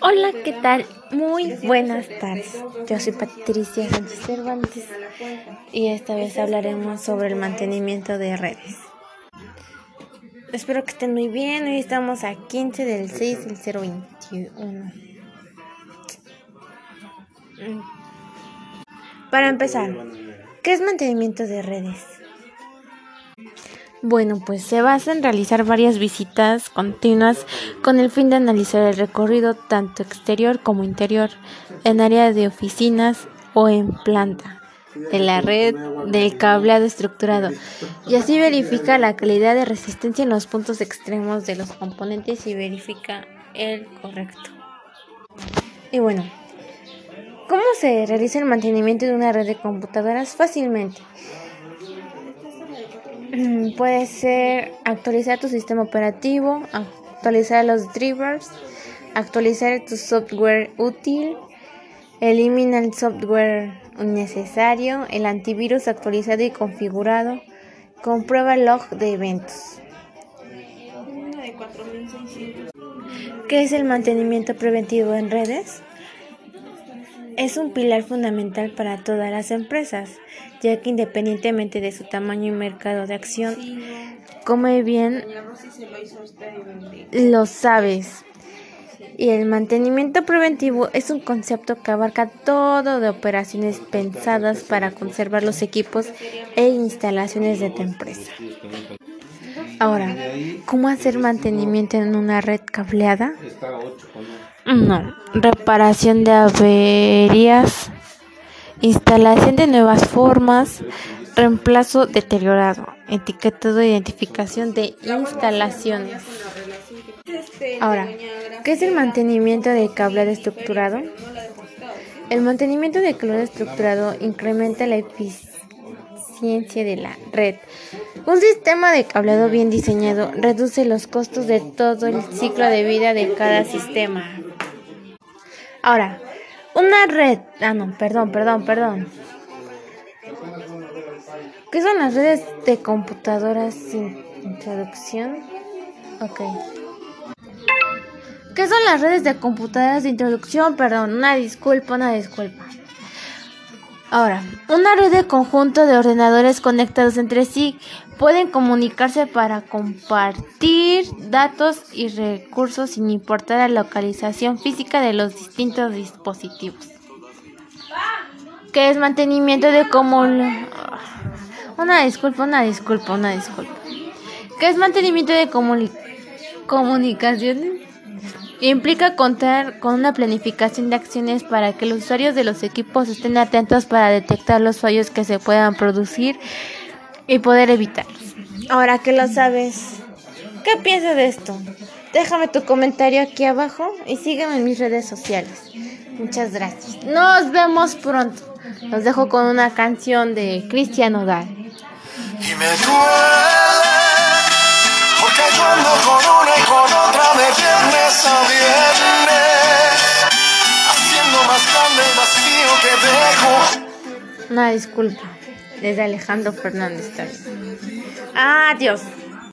Hola, ¿qué tal? Muy buenas tardes. Yo soy Patricia Sánchez Cervantes y esta vez hablaremos sobre el mantenimiento de redes. Espero que estén muy bien. Hoy estamos a 15 del 6 del 021. Para empezar, ¿qué es mantenimiento de redes? Bueno, pues se basa en realizar varias visitas continuas con el fin de analizar el recorrido tanto exterior como interior en áreas de oficinas o en planta de la red del cableado estructurado y así verifica la calidad de resistencia en los puntos extremos de los componentes y verifica el correcto. Y bueno, ¿cómo se realiza el mantenimiento de una red de computadoras? Fácilmente. Mm, puede ser actualizar tu sistema operativo, actualizar los drivers, actualizar tu software útil, elimina el software innecesario, el antivirus actualizado y configurado, comprueba el log de eventos. ¿Qué es el mantenimiento preventivo en redes? Es un pilar fundamental para todas las empresas, ya que independientemente de su tamaño y mercado de acción, come bien lo sabes. Y el mantenimiento preventivo es un concepto que abarca todo de operaciones pensadas para conservar los equipos e instalaciones de tu empresa. Ahora, ¿cómo hacer mantenimiento en una red cableada? No, reparación de averías, instalación de nuevas formas, reemplazo deteriorado, etiquetado e identificación de instalaciones. Ahora, ¿qué es el mantenimiento de cableado estructurado? El mantenimiento de cableado estructurado incrementa la eficiencia de la red. Un sistema de cableado bien diseñado reduce los costos de todo el ciclo de vida de cada sistema. Ahora, una red. Ah, no, perdón, perdón, perdón. ¿Qué son las redes de computadoras sin introducción? Ok. ¿Qué son las redes de computadoras de introducción? Perdón, una disculpa, una disculpa. Ahora, una red de conjunto de ordenadores conectados entre sí pueden comunicarse para compartir datos y recursos sin importar la localización física de los distintos dispositivos. ¿Qué es mantenimiento de comunicación? Una disculpa, una disculpa, una disculpa. ¿Qué es mantenimiento de comunicaciones? Implica contar con una planificación de acciones para que los usuarios de los equipos estén atentos para detectar los fallos que se puedan producir y poder evitarlos. Ahora que lo sabes, ¿qué piensas de esto? Déjame tu comentario aquí abajo y sígueme en mis redes sociales. Muchas gracias. Nos vemos pronto. Los dejo con una canción de Cristian Odal. Y me porque con una haciendo más grande el vacío que dejo. Una disculpa, desde Alejandro Fernández también. Adiós.